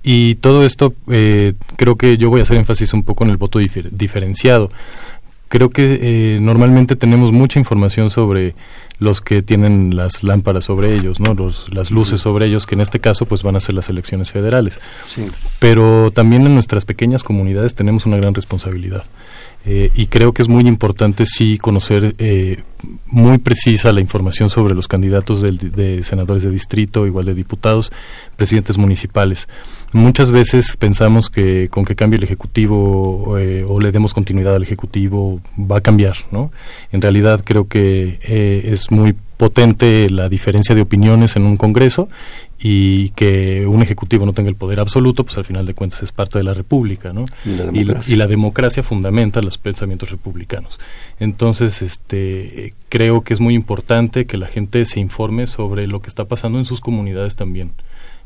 Y todo esto, eh, creo que yo voy a hacer énfasis un poco en el voto diferenciado. Creo que eh, normalmente tenemos mucha información sobre los que tienen las lámparas sobre ellos, ¿no? Los, las luces sobre ellos, que en este caso pues van a ser las elecciones federales. Pero también en nuestras pequeñas comunidades tenemos una gran responsabilidad. Eh, y creo que es muy importante sí conocer eh, muy precisa la información sobre los candidatos de, senadores de distrito, igual de diputados, presidentes municipales. Muchas veces pensamos que con que cambie el ejecutivo eh, o le demos continuidad al ejecutivo va a cambiar, ¿no? En realidad creo que es muy potente la diferencia de opiniones en un Congreso y que un ejecutivo no tenga el poder absoluto, pues al final de cuentas es parte de la República, ¿no? Y la democracia, fundamenta los pensamientos republicanos. Entonces, este, creo que es muy importante que la gente se informe sobre lo que está pasando en sus comunidades también.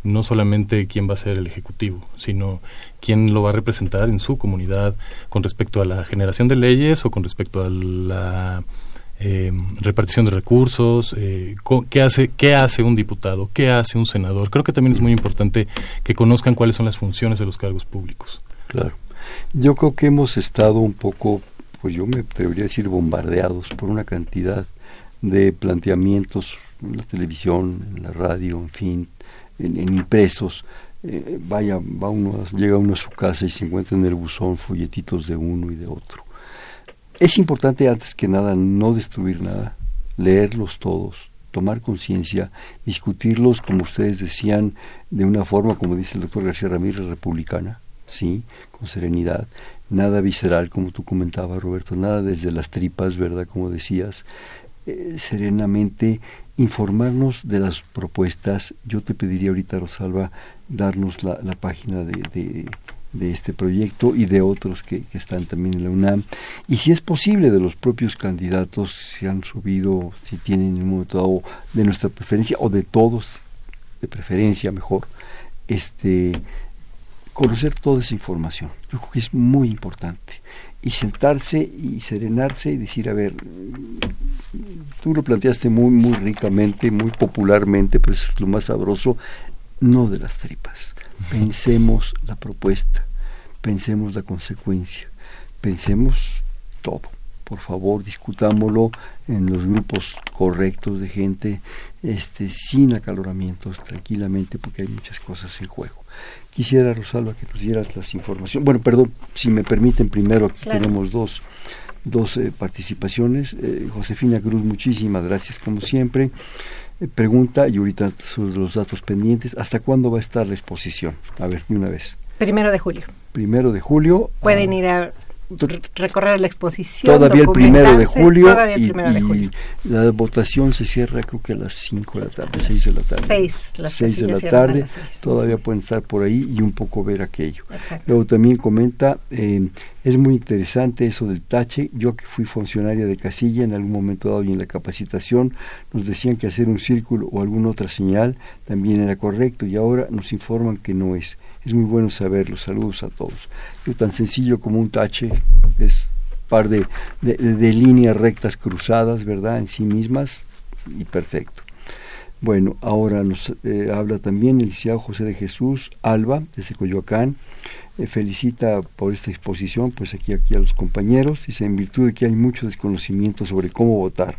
No solamente quién va a ser el ejecutivo, sino quién lo va a representar en su comunidad con respecto a la generación de leyes o con respecto a la eh, repartición de recursos, eh, qué, hace, qué hace un diputado, qué hace un senador. Creo que también es muy importante que conozcan cuáles son las funciones de los cargos públicos. Claro. Yo creo que hemos estado un poco, pues yo me atrevería a decir, bombardeados por una cantidad de planteamientos en la televisión, en la radio, en fin, en, impresos. Eh, vaya, va uno, llega uno a su casa y se encuentra en el buzón folletitos de uno y de otro es importante antes que nada no destruir nada, leerlos todos, tomar conciencia, discutirlos, como ustedes decían, de una forma, como dice el doctor García Ramírez, republicana, sí, con serenidad, nada visceral, como tú comentabas, Roberto, nada desde las tripas, ¿verdad? Como decías, eh, serenamente informarnos de las propuestas. Yo te pediría ahorita, Rosalba, darnos la, página de de este proyecto y de otros que, están también en la UNAM. Y si es posible, de los propios candidatos, si han subido, si tienen un momento de nuestra preferencia o de todos, de preferencia mejor, este conocer toda esa información. Yo creo que es muy importante. Y sentarse y serenarse y decir, a ver, tú lo planteaste muy, muy ricamente, muy popularmente, pero es lo más sabroso, no de las tripas. Pensemos la propuesta, pensemos la consecuencia, pensemos todo. Por favor, discutámoslo en los grupos correctos de gente, este, sin acaloramientos, tranquilamente, porque hay muchas cosas en juego. Quisiera, Rosalba, que nos dieras las informaciones. Bueno, perdón, si me permiten, primero aquí tenemos dos, dos eh, participaciones. Eh, Josefina Cruz, muchísimas gracias, como siempre. Eh, pregunta, y ahorita sobre los datos pendientes, ¿hasta cuándo va a estar la exposición? A ver, de una vez. Primero de julio. Primero de julio. Pueden ir a recorrer la exposición. Todavía el primero de julio. y, la votación se cierra creo que a las 5 de la tarde, 6 de la tarde. 6, las 6 de la tarde. Todavía pueden estar por ahí y un poco ver aquello. Luego también comenta, eh, es muy interesante eso del tache. Yo que fui funcionaria de casilla en algún momento dado y en la capacitación nos decían que hacer un círculo o alguna otra señal también era correcto y ahora nos informan que no es es muy bueno saberlo. Saludos a todos. Yo tan sencillo como un tache es par de, de, líneas rectas cruzadas, ¿verdad? En sí mismas y perfecto. Bueno, ahora nos eh, habla también el licenciado José de Jesús Alba, desde Coyoacán. Felicita por esta exposición, pues aquí, aquí a los compañeros. Dice, en virtud de que hay mucho desconocimiento sobre cómo votar.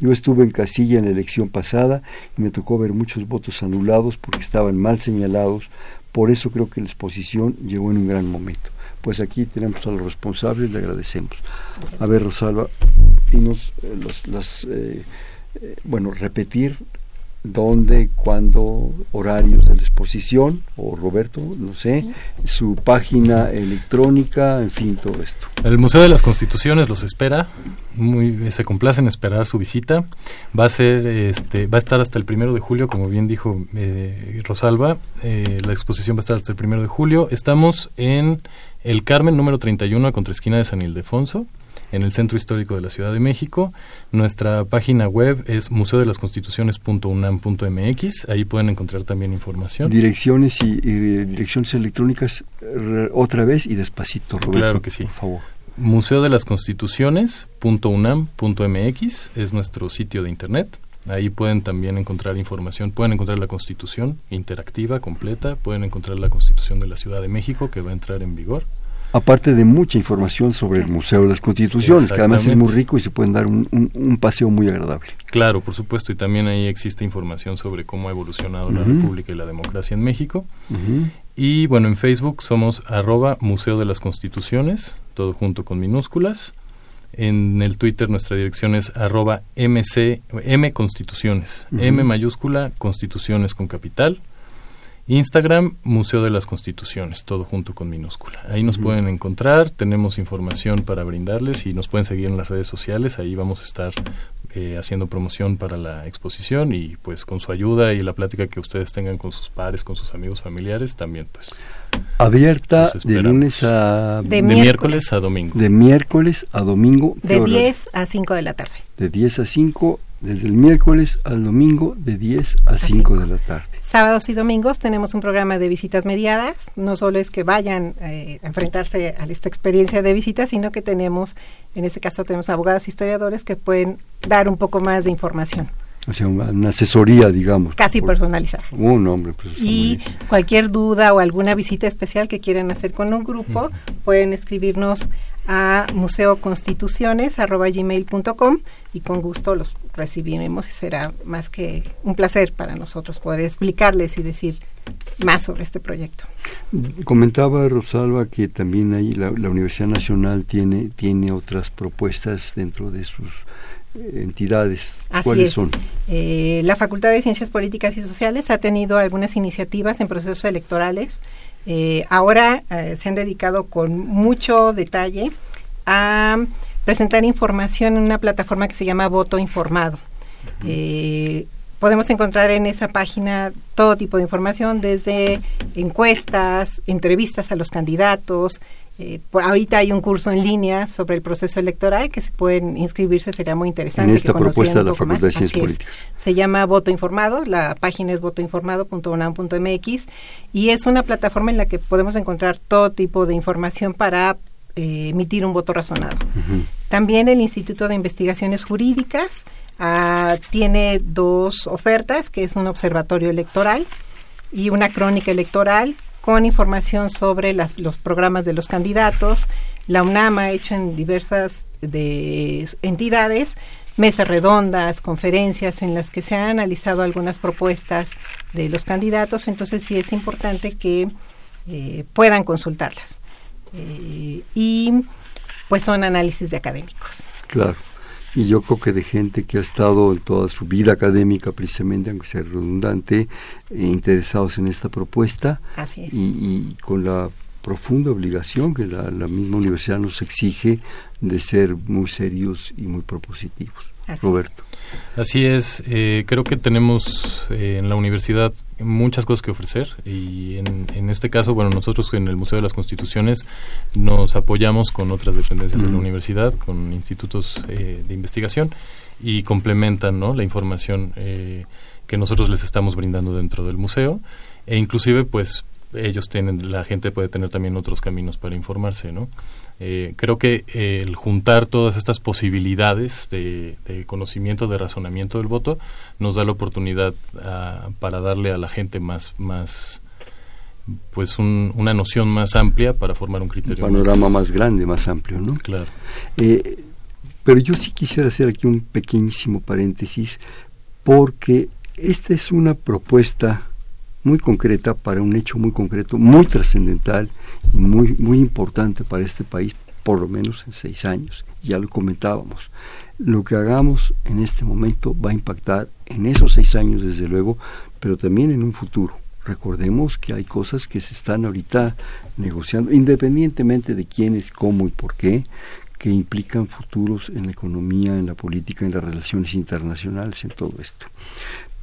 Yo estuve en casilla en la elección pasada y me tocó ver muchos votos anulados porque estaban mal señalados por eso creo que la exposición llegó en un gran momento. Pues aquí tenemos a los responsables, le agradecemos. A ver, Rosalba, dinos eh, las, eh, eh, bueno, repetir dónde, cuándo, horarios de la exposición, o Roberto, no sé, su página electrónica, en fin, todo esto. El Museo de las Constituciones los espera, muy, se complace en esperar su visita. Va a ser, este, va a estar hasta el primero de julio, como bien dijo eh, Rosalba. Eh, la exposición va a estar hasta el primero de julio. Estamos en el Carmen número 31 a contraesquina de San Ildefonso en el Centro Histórico de la Ciudad de México. Nuestra página web es museodelasconstituciones.unam.mx. Ahí pueden encontrar también información. Direcciones y, direcciones electrónicas otra vez y despacito, Roberto. Claro que sí. Por favor. Museo de las Constituciones.unam.mx es nuestro sitio de internet. Ahí pueden también encontrar información, pueden encontrar la Constitución interactiva, completa, pueden encontrar la Constitución de la Ciudad de México que va a entrar en vigor aparte de mucha información sobre el Museo de las Constituciones, que además es muy rico y se pueden dar un, paseo muy agradable. Claro, por supuesto, y también ahí existe información sobre cómo ha evolucionado la República y la democracia en México. Y bueno, en Facebook somos arroba Museo de las Constituciones, todo junto con minúsculas. En el Twitter nuestra dirección es arroba MC, M Constituciones, M mayúscula, Constituciones con capital. Instagram, Museo de las Constituciones, todo junto con minúscula. Ahí nos pueden encontrar, tenemos información para brindarles y nos pueden seguir en las redes sociales. Ahí vamos a estar eh, haciendo promoción para la exposición y pues con su ayuda y la plática que ustedes tengan con sus pares, con sus amigos familiares, también pues. Abierta de lunes a... De, miércoles, a domingo. De miércoles a domingo. De 10 a 5 de la tarde. De 10 a 5, desde el miércoles al domingo, de 10 a 5 de la tarde sábados y domingos tenemos un programa de visitas mediadas. No solo es que vayan eh, a enfrentarse a esta experiencia de visita, sino que tenemos, en este caso tenemos abogados historiadores que pueden dar un poco más de información. O sea, una, asesoría, digamos. Casi personalizada. Un hombre. Pues, y cualquier duda o alguna visita especial que quieran hacer con un grupo, pueden escribirnos a museoconstituciones.gmail.com y con gusto los recibiremos y será más que un placer para nosotros poder explicarles y decir más sobre este proyecto. Comentaba Rosalba que también ahí la, Universidad Nacional tiene, tiene otras propuestas dentro de sus eh, entidades. ¿Cuáles son? Eh, la Facultad de Ciencias Políticas y Sociales ha tenido algunas iniciativas en procesos electorales eh, ahora eh, se han dedicado con mucho detalle a presentar información en una plataforma que se llama Voto Informado. Eh, podemos encontrar en esa página todo tipo de información, desde encuestas, entrevistas a los candidatos, eh, por ahorita hay un curso en línea sobre el proceso electoral que se pueden inscribirse, sería muy interesante. En esta propuesta de la Facultad de Ciencias Políticas. Se llama Voto Informado, la página es votoinformado.unam.mx y es una plataforma en la que podemos encontrar todo tipo de información para eh, emitir un voto razonado. También el Instituto de Investigaciones Jurídicas ah, tiene dos ofertas, que es un observatorio electoral y una crónica electoral con información sobre las, los programas de los candidatos. La UNAM ha hecho en diversas de entidades mesas redondas, conferencias en las que se han analizado algunas propuestas de los candidatos, entonces sí es importante que eh, puedan consultarlas. Eh, y pues son análisis de académicos. Claro y yo creo que de gente que ha estado en toda su vida académica, precisamente, aunque sea redundante, eh, interesados en esta propuesta Y, con la profunda obligación que la, misma universidad nos exige de ser muy serios y muy propositivos. Roberto. Así es, eh, creo que tenemos eh, en la universidad muchas cosas que ofrecer y en, este caso, bueno, nosotros en el Museo de las Constituciones nos apoyamos con otras dependencias de la universidad, con institutos eh, de investigación y complementan ¿no? la información que nosotros les estamos brindando dentro del museo e inclusive pues ellos tienen, la gente puede tener también otros caminos para informarse, ¿no? Eh, creo que eh, el juntar todas estas posibilidades de, conocimiento, de razonamiento del voto, nos da la oportunidad ah, para darle a la gente más, más pues una noción más amplia para formar un criterio. Un panorama más, grande, más amplio, ¿no? Claro. Eh, pero yo sí quisiera hacer aquí un pequeñísimo paréntesis, porque esta es una propuesta muy concreta para un hecho muy concreto, muy trascendental y muy, muy importante para este país, por lo menos en seis años. Ya lo comentábamos. Lo que hagamos en este momento va a impactar en esos seis años, desde luego, pero también en un futuro. Recordemos que hay cosas que se están ahorita negociando, independientemente de quiénes, cómo y por qué, que implican futuros en la economía, en la política, en las relaciones internacionales, en todo esto.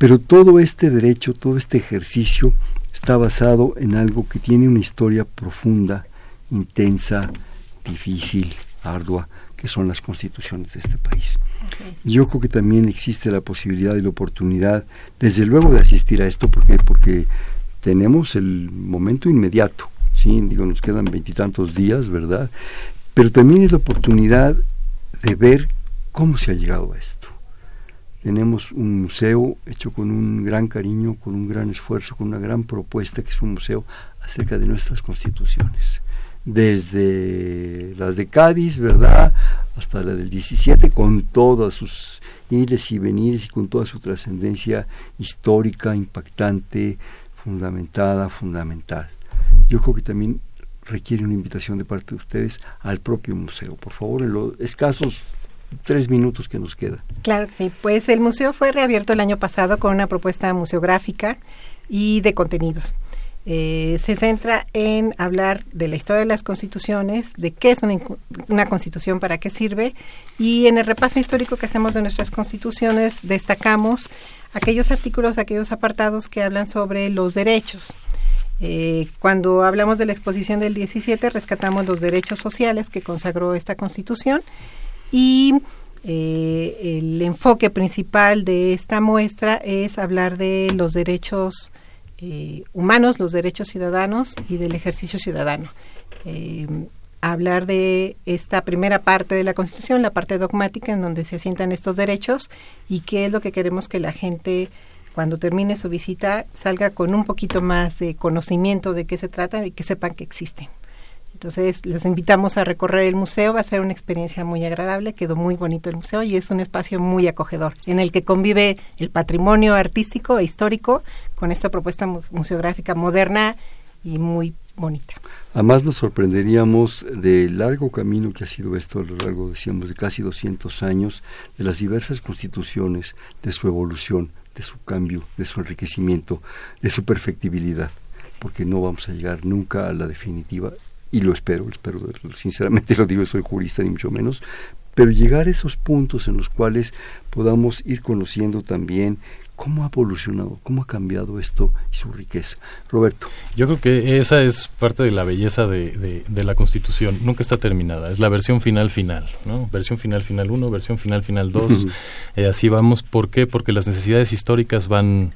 Pero todo este derecho, todo este ejercicio está basado en algo que tiene una historia profunda, intensa, difícil, ardua, que son las constituciones de este país. Yo creo que también existe la posibilidad y la oportunidad, desde luego, de asistir a esto, porque, porque tenemos el momento inmediato, ¿sí? Digo, nos quedan veintitantos días, ¿verdad? Pero también es la oportunidad de ver cómo se ha llegado a esto. Tenemos un museo hecho con un gran cariño, con un gran esfuerzo, con una gran propuesta, que es un museo acerca de nuestras constituciones desde las de Cádiz, ¿verdad?, hasta la del 17, con todas sus ires y venires y con toda su trascendencia histórica, impactante, fundamentada, fundamental. Yo creo que también requiere una invitación de parte de ustedes al propio museo. Por favor, en los escasos tres minutos que nos quedan. Claro sí. Pues el museo fue reabierto el año pasado con una propuesta museográfica y de contenidos. Eh, se centra en hablar de la historia de las constituciones, de qué es una, constitución, para qué sirve, y en el repaso histórico que hacemos de nuestras constituciones destacamos aquellos artículos, aquellos apartados que hablan sobre los derechos. Eh, cuando hablamos de la exposición del 17, rescatamos los derechos sociales que consagró esta constitución y eh, el enfoque principal de esta muestra es hablar de los derechos eh, humanos, los derechos ciudadanos y del ejercicio ciudadano. Eh, hablar de esta primera parte de la Constitución, la parte dogmática en donde se asientan estos derechos y qué es lo que queremos que la gente cuando termine su visita salga con un poquito más de conocimiento de qué se trata y que sepan que existen. Entonces, les invitamos a recorrer el museo, va a ser una experiencia muy agradable, quedó muy bonito el museo y es un espacio muy acogedor, en el que convive el patrimonio artístico e histórico con esta propuesta museográfica moderna y muy bonita. Además nos sorprenderíamos del largo camino que ha sido esto a lo largo, decíamos, de casi 200 años, de las diversas constituciones, de su evolución, de su cambio, de su enriquecimiento, de su perfectibilidad, porque no vamos a llegar nunca a la definitiva y lo espero, espero, sinceramente lo digo, soy jurista ni mucho menos, pero llegar a esos puntos en los cuales podamos ir conociendo también cómo ha evolucionado, cómo ha cambiado esto y su riqueza. Roberto. Yo creo que esa es parte de la belleza de, de, la Constitución. Nunca está terminada. Es la versión final final, ¿no? Versión final final 1, versión final final 2. Eh, así vamos. ¿Por qué? Porque las necesidades históricas van,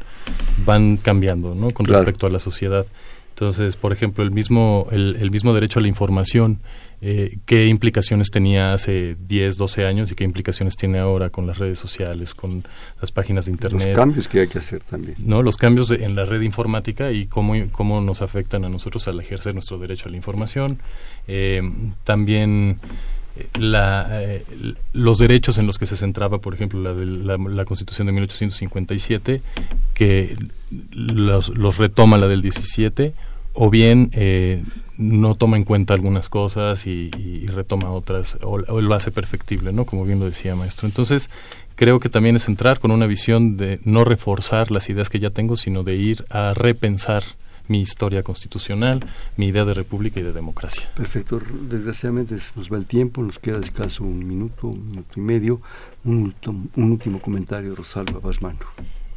van cambiando, ¿no? Con respecto a la sociedad. Entonces, por ejemplo, el mismo, el, mismo derecho a la información, eh, qué implicaciones tenía hace 10, 12 años y qué implicaciones tiene ahora con las redes sociales, con las páginas de Internet. Los cambios que hay que hacer también. No, los cambios en la red informática y cómo, cómo nos afectan a nosotros al ejercer nuestro derecho a la información. Eh, también la, eh, los derechos en los que se centraba, por ejemplo, la, la, Constitución de 1857, que los, los, retoma la del 17, o bien eh, no toma en cuenta algunas cosas y, retoma otras, o, o, lo hace perfectible, ¿no? Como bien lo decía maestro. Entonces, creo que también es entrar con una visión de no reforzar las ideas que ya tengo, sino de ir a repensar mi historia constitucional, mi idea de república y de democracia. Perfecto. Desgraciadamente nos va el tiempo, nos queda escaso un minuto, un minuto y medio. Un, un último comentario, Rosalba Basmano.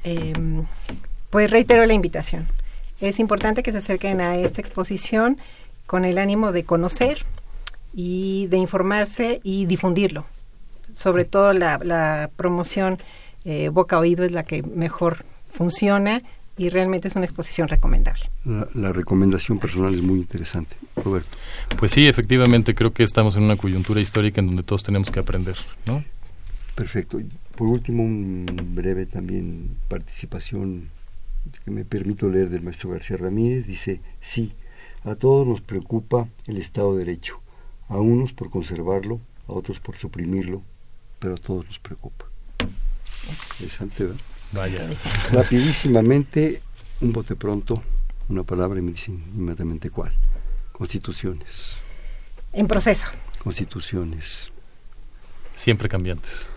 Em, pues reitero la invitación. Es importante que se acerquen a esta exposición con el ánimo de conocer y de informarse y difundirlo. Sobre todo la, promoción eh, boca a oído es la que mejor funciona y realmente es una exposición recomendable. La, recomendación personal es muy interesante. Roberto. Pues sí, efectivamente, creo que estamos en una coyuntura histórica en donde todos tenemos que aprender, ¿no? Perfecto. Por último, un breve también participación que me permito leer del maestro García Ramírez. Dice, sí, a todos nos preocupa el Estado de Derecho, a unos por conservarlo, a otros por suprimirlo, pero a todos nos preocupa. Interesante, ¿verdad? Vaya. Rapidísimamente, un bote pronto, una palabra y me dicen inmediatamente cuál. Constituciones. En proceso. Constituciones. Siempre cambiantes.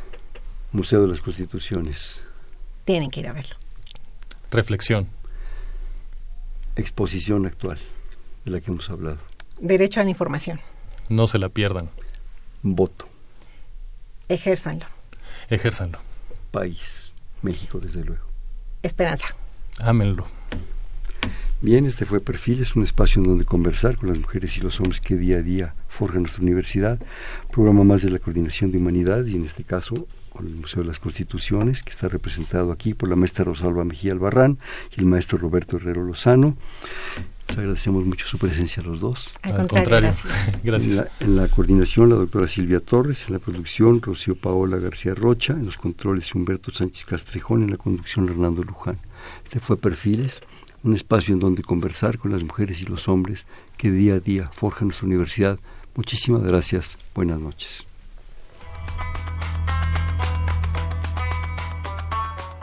Museo de las Constituciones. Tienen que ir a verlo. Reflexión. Exposición actual, de la que hemos hablado. Derecho a la información. No se la pierdan. Voto. Ejérzanlo. Ejérzanlo. País. México, desde luego. Esperanza. Ámenlo. Bien, este fue Perfiles, un espacio en donde conversar con las mujeres y los hombres que día a día forjan nuestra universidad. Programa más de la Coordinación de Humanidad y en este caso con el Museo de las Constituciones, que está representado aquí por la maestra Rosalba Mejía Albarrán y el maestro Roberto Herrero Lozano. Les agradecemos mucho su presencia a los dos. Al, contrario, gracias. En, la, coordinación, la doctora Silvia Torres, en la producción, Rocío Paola García Rocha, en los controles, Humberto Sánchez Castrejón, en la conducción, Hernando Luján. Este fue Perfiles un espacio en donde conversar con las mujeres y los hombres que día a día forjan nuestra universidad. Muchísimas gracias. Buenas noches.